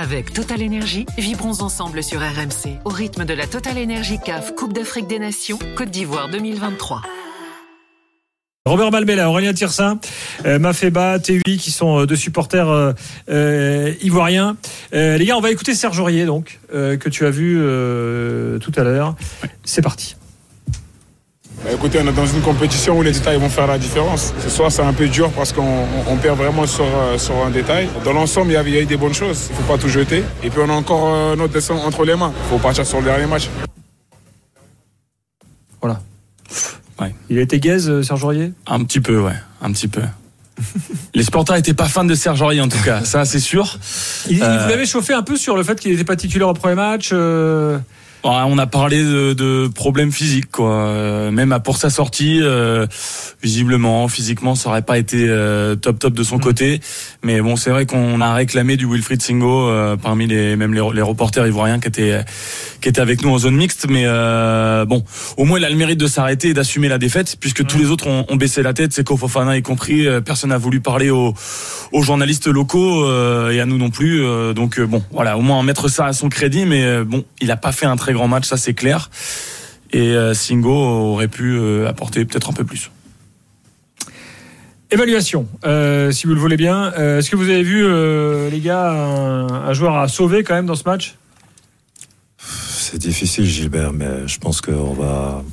Avec Total Énergie, vibrons ensemble sur RMC au rythme de la Total Énergie CAF Coupe d'Afrique des Nations Côte d'Ivoire 2023. Robert Malmela, Aurélien Tirsin, euh, Mafeba, TUI qui sont euh, deux supporters euh, euh, ivoiriens. Euh, les gars, on va écouter Serge Aurier donc euh, que tu as vu euh, tout à l'heure. C'est parti. Bah, écoutez, on est dans une compétition où les détails vont faire la différence. Ce soir, c'est un peu dur parce qu'on on- on perd vraiment sur, euh, sur un détail. Dans l'ensemble, il y a- il y a eu des bonnes choses. Il ne faut pas tout jeter. Et puis, on a encore euh, notre dessin entre les mains. Il faut partir sur le dernier match. Voilà. Ouais. Il a été gaze, euh, Serge Aurier? Un petit peu, ouais, un petit peu. Les supporters n'étaient pas fans de Serge Aurier en tout cas, ça c'est sûr. Il, Euh, vous l'avait chauffé un peu sur le fait qu'il n'était pas titulaire au premier match. euh, On a parlé de, de problèmes physiques, quoi. Euh, Même à- pour sa sortie, euh, visiblement, physiquement, ça aurait pas été euh, top top de son côté. Mais bon, c'est vrai qu'on a réclamé du Wilfried Singo euh, parmi les même les, les reporters ivoiriens qui étaient qui étaient avec nous en zone mixte. Mais euh, bon, au moins il a le mérite de s'arrêter et d'assumer la défaite, puisque tous les autres ont, ont baissé la tête, Seko Fofana y compris. Euh, Personne n'a voulu parler aux, aux journalistes locaux euh, et à nous non plus. Euh, donc bon, voilà, au moins mettre ça à son crédit. Mais bon, il a pas fait un très grand match, ça c'est clair. Et euh, Singo aurait pu euh, apporter peut-être un peu plus. Évaluation, euh, si vous le voulez bien. Euh, Est-ce que vous avez vu, euh, les gars, un, un joueur à sauver quand même dans ce match? C'est difficile, Gilbert, mais je pense qu'on va,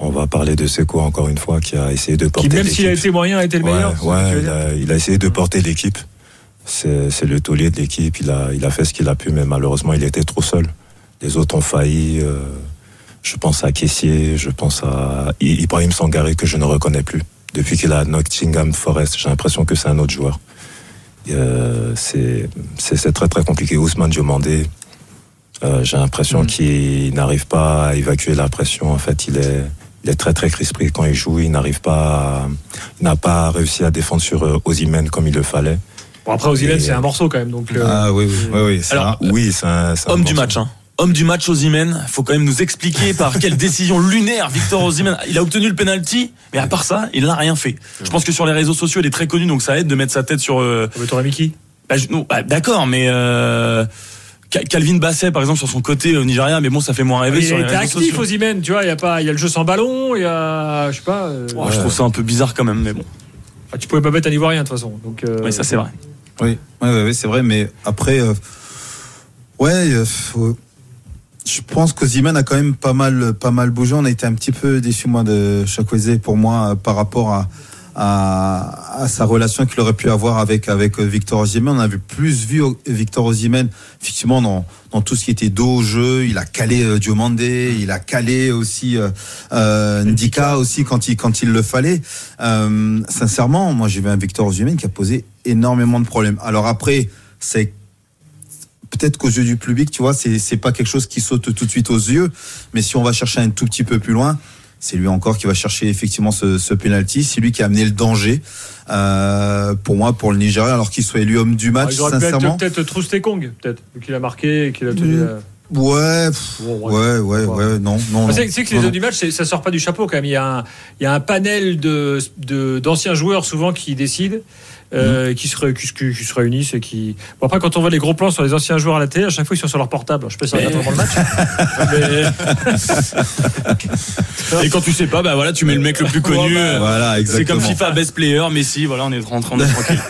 on va parler de Seco encore une fois, qui a essayé de porter Qui, même s'il a l'équipe. été moyen, a été le Ouais, meilleur ouais, il, a, il a essayé de porter l'équipe. C'est c'est le taulier de l'équipe. Il a, il a fait ce qu'il a pu, mais malheureusement, il était trop seul. Les autres ont failli. euh, je pense à Caissier, je pense à I- Ibrahim Sangaré, que je ne reconnais plus. Depuis qu'il a Nottingham Forest, j'ai l'impression que c'est un autre joueur. Euh, c'est très très compliqué. Ousmane Diomandé, euh, j'ai l'impression Mm. qu'il n'arrive pas à évacuer la pression. En fait, il est, il est très très crispé quand il joue. Il n'arrive pas, à- il n'a pas réussi à défendre sur Osimhen comme il le fallait. Bon, après, Ozilek, Et- c'est un morceau quand même. Donc, euh, Ah oui, oui, oui, oui. c'est Alors, un- oui, c'est un, c'est un Homme du match, hein. Homme du match Osimhen, faut quand même nous expliquer par quelle décision lunaire Victor Osimhen. Il a obtenu le penalty, mais à part ça, il n'a rien fait. Je pense que sur les réseaux sociaux, il est très connu, donc ça aide de mettre sa tête sur. euh, mais t'aurais mis qui bah, bah, D'accord, mais euh, Ca- Calvin Basset, par exemple, sur son côté au Nigeria, mais bon, ça fait moins rêver Il sur a les été réseaux actif, sociaux. Osimhen, tu vois. Il y a pas, il y a le jeu sans ballon, il y a, je sais pas. euh, Oh, Je trouve ça un peu bizarre quand même, mais bon. ah, tu pouvais pas mettre un Ivoirien de toute façon. Donc, euh, Oui, ça c'est vrai. Oui, ouais, ouais, ouais, c'est vrai, mais après, euh, ouais, euh, faut- je pense que Ziman a quand même pas mal, pas mal bougé. On a été un petit peu déçus, moi, de Chakweze, pour moi, euh, par rapport à, à, à sa relation qu'il aurait pu avoir avec, avec euh, Victor Osimhen. On a vu plus vu euh, Victor Osimhen, effectivement, dans, dans tout ce qui était dos au jeu. Il a calé euh, Diomandé, il a calé aussi euh, euh, Ndika aussi quand il, quand il le fallait. Euh, sincèrement, moi, j'ai vu un Victor Osimhen qui a posé énormément de problèmes. Alors après, c'est peut-être qu'aux yeux du public, tu vois, c'est pas quelque chose qui saute tout de suite aux yeux, mais si on va chercher un tout petit peu plus loin, c'est lui encore qui va chercher effectivement ce, ce penalty. C'est lui qui a amené le danger euh, pour moi, pour le Nigeria, alors qu'il soit élu homme du ah, match. il être sincèrement, peut-être Troustekong, peut-être, vu qu'il a marqué et qu'il a tenu. Mm. euh, ouais, pff, Bon, ouais, ouais, ouais, non, non. Ah, non. C'est que les Non, hommes non. du match, ça sort pas du chapeau quand même. Il y a un, il y a un panel de- d'anciens joueurs souvent qui décident, euh, qui, se, qui, qui se réunissent et qui. Bon, après, quand on voit les gros plans sur les anciens joueurs à la télé, à chaque fois ils sont sur leur portable. Je sais pas si ça regarde vraiment le match. Et quand tu sais pas, bah voilà, tu mets le mec le plus connu. Bah, euh, Voilà, c'est comme. FIFA Best Player, Messi, voilà, on est rentré, on est tranquille.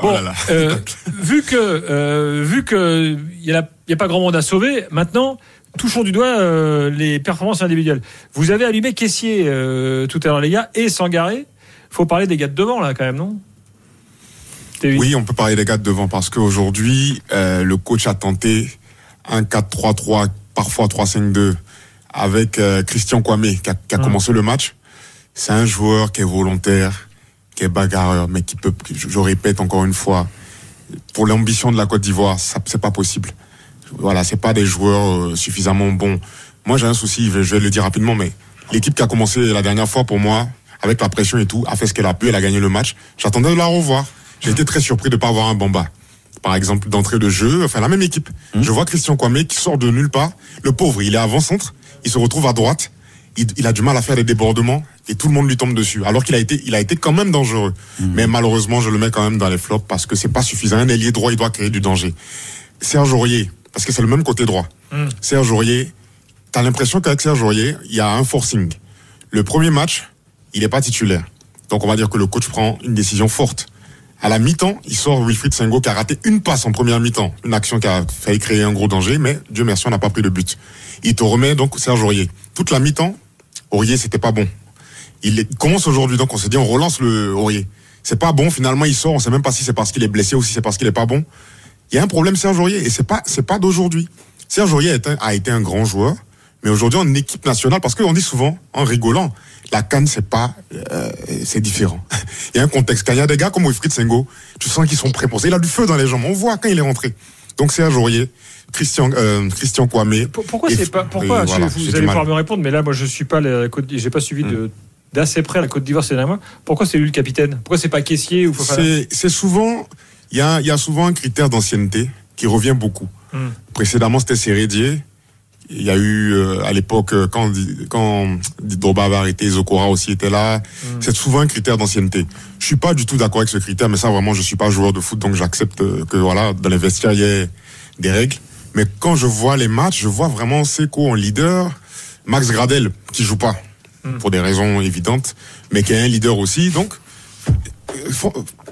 Bon, Oh là là. euh, vu que euh, vu que il y, a la- il y a pas grand monde à sauver, maintenant touchons du doigt euh, les performances individuelles. Vous avez allumé Caissier euh, tout à l'heure les gars et Sangaré. Faut parler des gars de devant là quand même non? Oui, on peut parler des gars de devant parce qu'aujourd'hui, euh, le coach a tenté un 4-3-3, parfois 3-5-2, avec euh, Christian Kwame qui a, qui a commencé le match. C'est un joueur qui est volontaire, qui est bagarreur, mais qui peut, je, je répète encore une fois, pour l'ambition de la Côte d'Ivoire, ça c'est pas possible. Voilà, c'est pas des joueurs euh, suffisamment bons. Moi, j'ai un souci, je vais, je vais le dire rapidement, mais l'équipe qui a commencé la dernière fois pour moi, avec la pression et tout, a fait ce qu'elle a pu, elle a gagné le match. J'attendais de la revoir. J'ai été très surpris de pas avoir un Bamba. Par exemple, d'entrée de jeu, enfin la même équipe. Je vois Christian Kwame qui sort de nulle part. Le pauvre, il est avant-centre, il se retrouve à droite. Il, il a du mal à faire des débordements et tout le monde lui tombe dessus. Alors qu'il a été, il a été quand même dangereux. Mais malheureusement, je le mets quand même dans les flops parce que c'est pas suffisant. Un ailier droit, il doit créer du danger. Serge Aurier, parce que c'est le même côté droit. Hmm. Serge Aurier, t'as l'impression qu'avec Serge Aurier, il y a un forcing. Le premier match, il n'est pas titulaire. Donc on va dire que le coach prend une décision forte. À la mi-temps, il sort Wilfried Sengo qui a raté une passe en première mi-temps, une action qui a failli créer un gros danger, mais Dieu merci, on n'a pas pris de but. Il te remet donc Serge Aurier. Toute la mi-temps, Aurier, c'était pas bon. Il commence aujourd'hui, donc on s'est dit, on relance le Aurier. C'est pas bon, finalement, il sort, on sait même pas si c'est parce qu'il est blessé ou si c'est parce qu'il est pas bon. Il y a un problème, Serge Aurier, et c'est pas, c'est pas d'aujourd'hui. Serge Aurier a été un grand joueur, mais aujourd'hui en équipe nationale, parce qu'on dit souvent, en rigolant, la canne, c'est pas, euh, c'est différent. Il y a un contexte. Quand il y a des gars comme Wilfried Sengo, tu sens qu'ils sont prêts pour ça. Il a du feu dans les jambes. On voit quand il est rentré. Donc Serge Aurier, Christian, euh, Christian Kwame. Pour- Pourquoi c'est pas pourquoi voilà, vous j'ai allez pouvoir me répondre mais là moi je suis pas la Côte j'ai pas suivi Mm. de d'assez près la Côte d'Ivoire ces derniers mois. Pourquoi c'est lui le capitaine? Pourquoi c'est pas caissier ou C'est c'est souvent, il y a, y a souvent un critère d'ancienneté qui revient beaucoup. Hmm. Précédemment, c'était Sérédier. Il y a eu, euh, à l'époque, euh, quand, quand Drogba avait arrêté, Zokora aussi était là. C'est souvent un critère d'ancienneté. Je suis pas du tout d'accord avec ce critère, mais ça, vraiment, je suis pas joueur de foot, donc j'accepte euh, que, voilà, dans les vestiaires, il y ait des règles. Mais quand je vois les matchs, je vois vraiment Seco en leader, Max Gradel, qui joue pas, pour des raisons évidentes, mais qui est un leader aussi. Donc,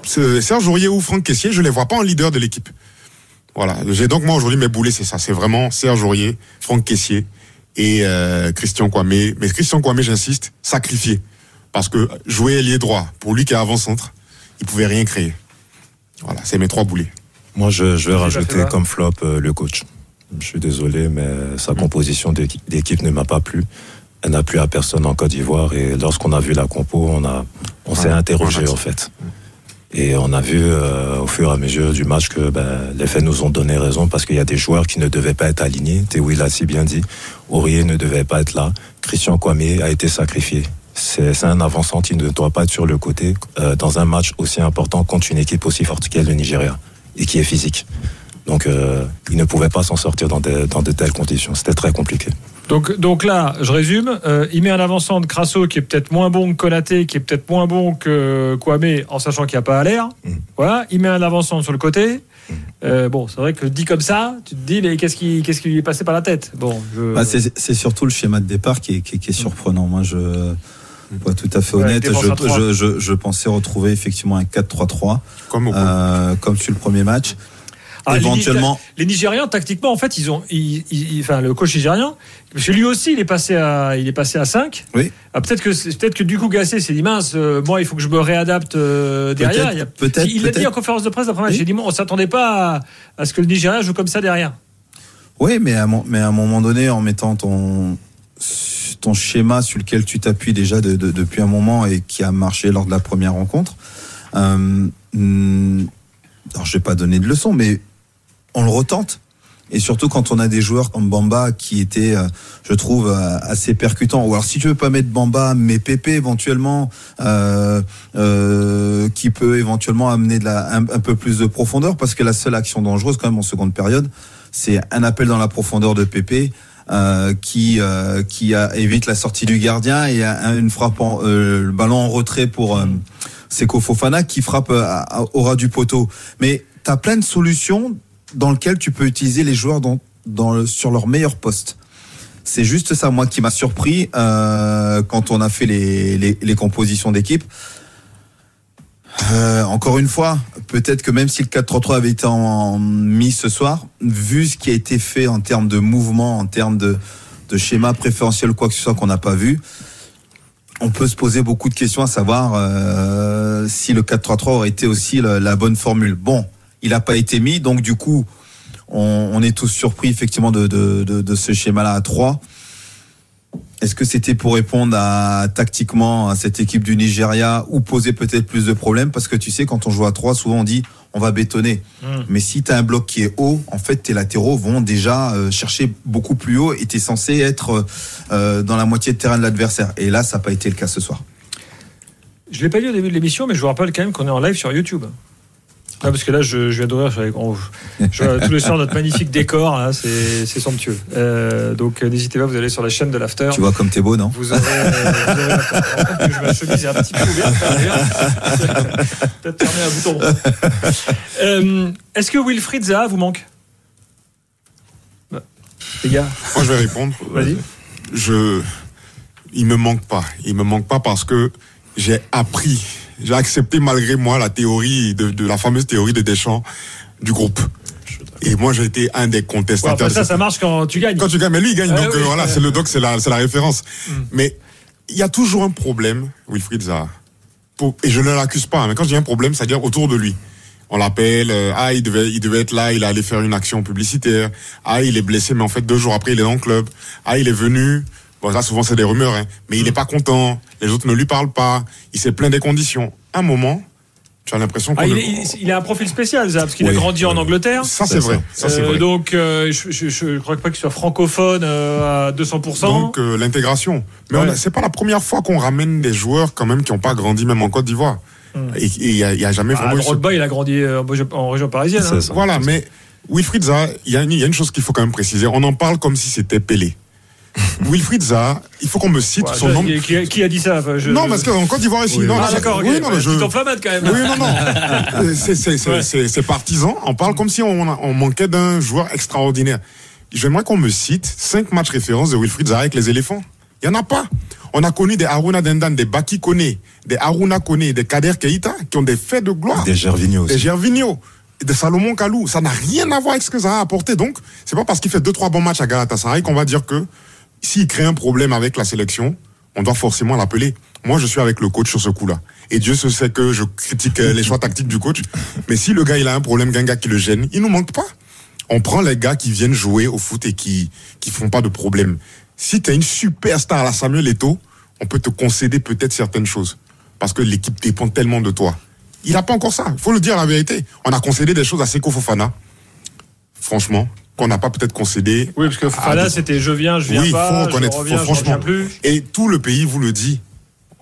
Serge Aurier ou Franck Caissier, je les vois pas en leader de l'équipe. Voilà. J'ai donc moi aujourd'hui mes boulets, c'est ça. C'est vraiment Serge Aurier, Franck Caissier et euh, Christian Kwame. Mais Christian Kwame, j'insiste, sacrifié. Parce que jouer ailier droit, pour lui qui est avant-centre, il pouvait rien créer. Voilà, c'est mes trois boulets. Moi, je, je vais rajouter comme flop euh, le coach. Je suis désolé, mais sa composition d'équi- d'équipe ne m'a pas plu. Elle n'a plu à personne en Côte d'Ivoire. Et lorsqu'on a vu la compo, on, a, on s'est Ouais, interrogé en fait. Et on a vu euh, au fur et à mesure du match que ben, les faits nous ont donné raison parce qu'il y a des joueurs qui ne devaient pas être alignés. Théo l'a si bien dit. Aurier ne devait pas être là. Christian Kwame a été sacrifié. C'est un avançant qui ne doit pas être sur le côté euh, dans un match aussi important contre une équipe aussi forte qu'est le Nigeria et qui est physique. Donc euh, il ne pouvait pas s'en sortir dans de telles conditions. C'était très compliqué. Donc, donc là, je résume. euh, il met un avançant de Crasso qui est peut-être moins bon que Konaté, qui est peut-être moins bon que Kwame, en sachant qu'il n'y a pas à l'air. Mm. Voilà. Il met un avançant sur le côté. Euh, bon, c'est vrai que dit comme ça, tu te dis, mais qu'est-ce qui, qu'est-ce qui lui est passé par la tête? Bon, je- Bah, c'est surtout le schéma de départ qui est, qui est- qui est surprenant. Moi, je, pour être tout à fait Ouais, honnête, je, à trois. je, je, je pensais retrouver effectivement un 4-3-3, Comme au euh, comme sur le premier match. Ah, Éventuellement, Les Nigérians, tactiquement, en fait, ils ont, ils- ils- enfin, le coach nigérien, parce que lui aussi, il est passé à, il est passé à 5. Oui. Ah, peut-être que, peut-être que du coup, Gassé s'est dit mince, euh, moi, il faut que je me réadapte euh, derrière. Peut-être, Il l'a dit en conférence de presse après match. Oui. A dit, bon, on s'attendait pas à, à ce que le Nigeria joue comme ça derrière. Oui, mais à, mon- mais à un moment donné, en mettant ton, ton schéma sur lequel tu t'appuies déjà de- de- depuis un moment et qui a marché lors de la première rencontre, euh, hmm, alors je vais pas donner de leçon, mais on le retente. Et surtout quand on a des joueurs comme Bamba qui étaient, euh, je trouve, euh, assez percutants. Ou alors si tu veux pas mettre Bamba, mais Pépé éventuellement, euh, euh, qui peut éventuellement amener de la, un, peu plus de profondeur, parce que la seule action dangereuse quand même en seconde période, c'est un appel dans la profondeur de Pépé. euh, qui euh, qui a, évite la sortie du gardien et un- une frappe en, le ballon en retrait pour Seko Fofana qui frappe au ras du poteau. Mais tu as plein de solutions dans lesquelles tu peux utiliser les joueurs dans, sur leur meilleur poste. C'est juste ça, moi, qui m'a surpris euh, quand on a fait les, les, compositions d'équipe. Euh, encore une fois, peut-être que même si le 4-3-3 avait été en mis ce soir, vu ce qui a été fait en termes de mouvement, en termes de, de schéma préférentiel, quoi que ce soit qu'on n'a pas vu, on peut se poser beaucoup de questions à savoir euh, si le 4-3-3 aurait été aussi la, la bonne formule. Bon, il n'a pas été mis, donc du coup, on, on est tous surpris effectivement de, de, de, de ce schéma-là à 3. Est-ce que c'était pour répondre à, tactiquement à cette équipe du Nigeria ou poser peut-être plus de problèmes? Parce que tu sais, quand on joue à 3, souvent on dit on va bétonner. Mm. Mais si tu as un bloc qui est haut, en fait, tes latéraux vont déjà euh, chercher beaucoup plus haut et tu es censé être euh, dans la moitié de terrain de l'adversaire. Et là, ça n'a pas été le cas ce soir. Je l'ai pas dit au début de l'émission, mais je vous rappelle quand même qu'on est en live sur YouTube. Ah, parce que là, je, je viens d'ouvrir, je, vois tous les soirs notre magnifique décor, là, c'est c'est somptueux. Euh, donc euh, n'hésitez pas, vous allez sur la chaîne de l'After. Tu vois comme t'es beau, non Vous aurez, euh, vous aurez que je- ma chemise est un petit peu ouverte. Peut-être fermer un bouton. Euh, Est-ce que Wilfried Zaha vous manque? Les gars Moi, je vais répondre. Vas-y. Je, il me manque pas. Il me manque pas parce que j'ai appris, j'ai accepté malgré moi la théorie de, de la fameuse théorie de Deschamps du groupe. Et moi, j'ai été un des Ouais, contestateurs. après ça, ça marche quand tu gagnes. quand tu gagnes, mais lui, il gagne. Ah donc oui, euh, voilà, c'est le doc, c'est la, c'est la référence. Mm. Mais il y a toujours un problème, Wilfried Zaha. Pour- et je ne l'accuse pas, mais quand dis un problème, c'est-à-dire autour de lui. On l'appelle, euh, ah, il devait, il devait être là, il est allé faire une action publicitaire. Ah, il est blessé, mais en fait, deux jours après, il est dans le club. Ah, il est venu. Bon, ça, souvent, c'est des rumeurs, hein. Mais il n'est pas content. Les autres ne lui parlent pas. Il s'est plaint des conditions. Un moment, tu as l'impression Ah, il, ne- est- il- il a un profil spécial, ça, parce qu'il a Oui, grandi en. Angleterre. Ça, c'est vrai. ça. Euh, vrai. donc, euh, je, je crois pas qu'il soit francophone euh, à 200%. Donc euh, l'intégration. Mais Ouais. c'est pas la première fois qu'on ramène des joueurs quand même qui n'ont pas grandi même en Côte d'Ivoire. Et il y, a- a jamais ah, vraiment il a grandi en, région- en région parisienne. Hein. Voilà, mais Wilfried Zaha, il y, a une- il y a une chose qu'il faut quand même préciser. On en parle comme si c'était Pelé. Wilfried Zaha, il faut qu'on me cite Ouais, son nom. qui, qui a dit ça enfin, je- Non, parce qu'en Côte d'Ivoire aussi. Oui, non, Ah, c'est- d'accord, oui, non, je- quand même. Oui, non, non. C'est- c'est- c'est- Ouais. C'est c'est partisan. On parle comme si on, on manquait d'un joueur extraordinaire. J'aimerais qu'on me cite cinq matchs références de Wilfried Zaha avec les éléphants. Il n'y en a pas. On a connu des Aruna Dendan, des Baki Kone, des Aruna Kone, des Kader Keita qui ont des faits de gloire. Des Gervinho Des aussi. Gervinho, des Salomon Kalou. Ça n'a rien à voir avec ce que Zaha a apporté. Donc, c'est pas parce qu'il fait deux, trois bons matchs à Galatasaray qu'on va dire que s'il crée un problème avec la sélection, on doit forcément l'appeler. Moi, je suis avec le coach sur ce coup-là. Et Dieu se sait que je critique euh, les choix tactiques du coach. Mais si le gars, il a un problème, un gars qui le gêne, il nous manque pas. On prend les gars qui viennent jouer au foot et qui, qui font pas de problème. Si tu es une superstar à la Samuel Eto'o, on peut te concéder peut-être certaines choses. Parce que l'équipe dépend tellement de toi. Il n'a pas encore ça. Faut le dire la vérité. On a concédé des choses à Seko Fofana. Franchement, qu'on n'a pas peut-être concédé. Oui, parce que Fofana, des- c'était je viens, je viens oui, pas, faut je reconnaître, reviens, faut, je reviens franchement. plus. Et tout le pays vous le dit,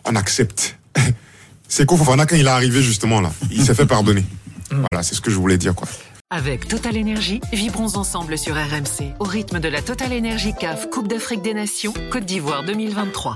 on accepte. Seko Fofana, quand il est arrivé justement là, il s'est fait pardonner. Voilà, c'est ce que je voulais dire quoi. Avec Total Énergie, vibrons ensemble sur RMC au rythme de la Total Énergie CAF Coupe d'Afrique des Nations Côte d'Ivoire 2023.